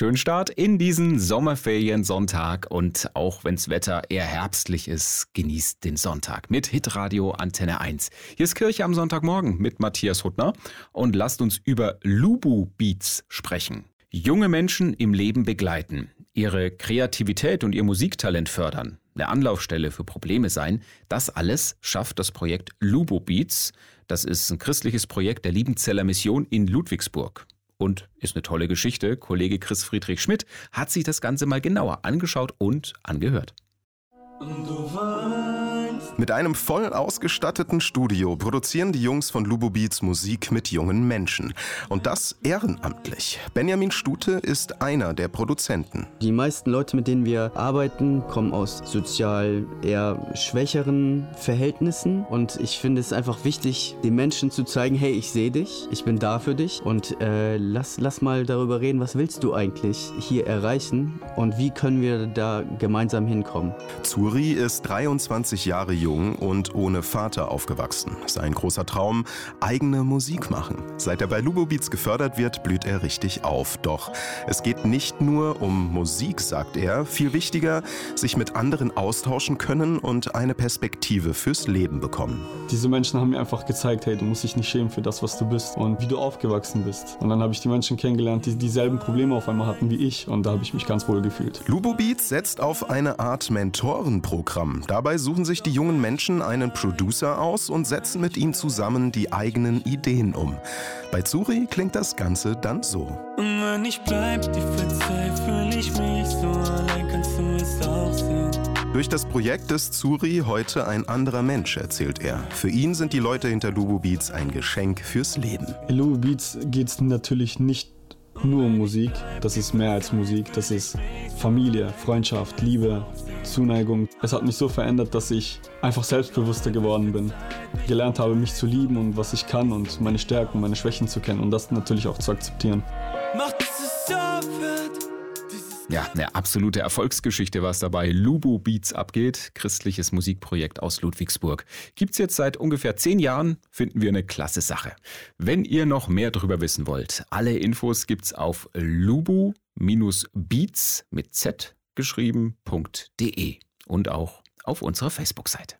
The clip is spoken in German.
Schönen Start in diesen Sommerferien-Sonntag und auch wenn's Wetter eher herbstlich ist, genießt den Sonntag mit Hitradio Antenne 1. Hier ist Kirche am Sonntagmorgen mit Matthias Huttner und lasst uns über Lubu Beats sprechen. Junge Menschen im Leben begleiten, ihre Kreativität und ihr Musiktalent fördern, eine Anlaufstelle für Probleme sein, das alles schafft das Projekt Lubu Beats. Das ist ein christliches Projekt der Liebenzeller Mission in Ludwigsburg und ist eine tolle Geschichte. Kollege Chris Friedrich Schmidt hat sich das Ganze mal genauer angeschaut und angehört. Und mit einem voll ausgestatteten Studio produzieren die Jungs von Lubo Beats Musik mit jungen Menschen. Und das ehrenamtlich. Benjamin Stute ist einer der Produzenten. Die meisten Leute, mit denen wir arbeiten, kommen aus sozial eher schwächeren Verhältnissen. Und ich finde es einfach wichtig, den Menschen zu zeigen, hey, ich sehe dich, ich bin da für dich. Und äh, lass, lass mal darüber reden, was willst du eigentlich hier erreichen und wie können wir da gemeinsam hinkommen. Zuri ist 23 Jahre jung jung und ohne Vater aufgewachsen. Sein großer Traum, eigene Musik machen. Seit er bei Lubobeats gefördert wird, blüht er richtig auf. Doch es geht nicht nur um Musik, sagt er. Viel wichtiger, sich mit anderen austauschen können und eine Perspektive fürs Leben bekommen. Diese Menschen haben mir einfach gezeigt, hey, du musst dich nicht schämen für das, was du bist und wie du aufgewachsen bist. Und dann habe ich die Menschen kennengelernt, die dieselben Probleme auf einmal hatten wie ich und da habe ich mich ganz wohl gefühlt. Lubobeats setzt auf eine Art Mentorenprogramm. Dabei suchen sich die jungen Menschen einen Producer aus und setzen mit ihm zusammen die eigenen Ideen um. Bei Zuri klingt das Ganze dann so. Und wenn ich bleib, die Zeit fühle ich mich so allein, kannst du es auch sehen. Durch das Projekt ist Zuri heute ein anderer Mensch, erzählt er. Für ihn sind die Leute hinter Lubu Beats ein Geschenk fürs Leben. In Lubu Beats geht es natürlich nicht nur um Musik, das ist mehr als Musik, das ist Familie, Freundschaft, Liebe, Zuneigung. Es hat mich so verändert, dass ich einfach selbstbewusster geworden bin. Gelernt habe, mich zu lieben und was ich kann und meine Stärken, meine Schwächen zu kennen und das natürlich auch zu akzeptieren. Ja, eine absolute Erfolgsgeschichte, was dabei Lubu Beats abgeht. Christliches Musikprojekt aus Ludwigsburg. Gibt's jetzt seit ungefähr zehn Jahren, finden wir eine klasse Sache. Wenn ihr noch mehr darüber wissen wollt, alle Infos gibt's auf lubu-beats mit z geschrieben.de und auch auf unserer Facebook-Seite.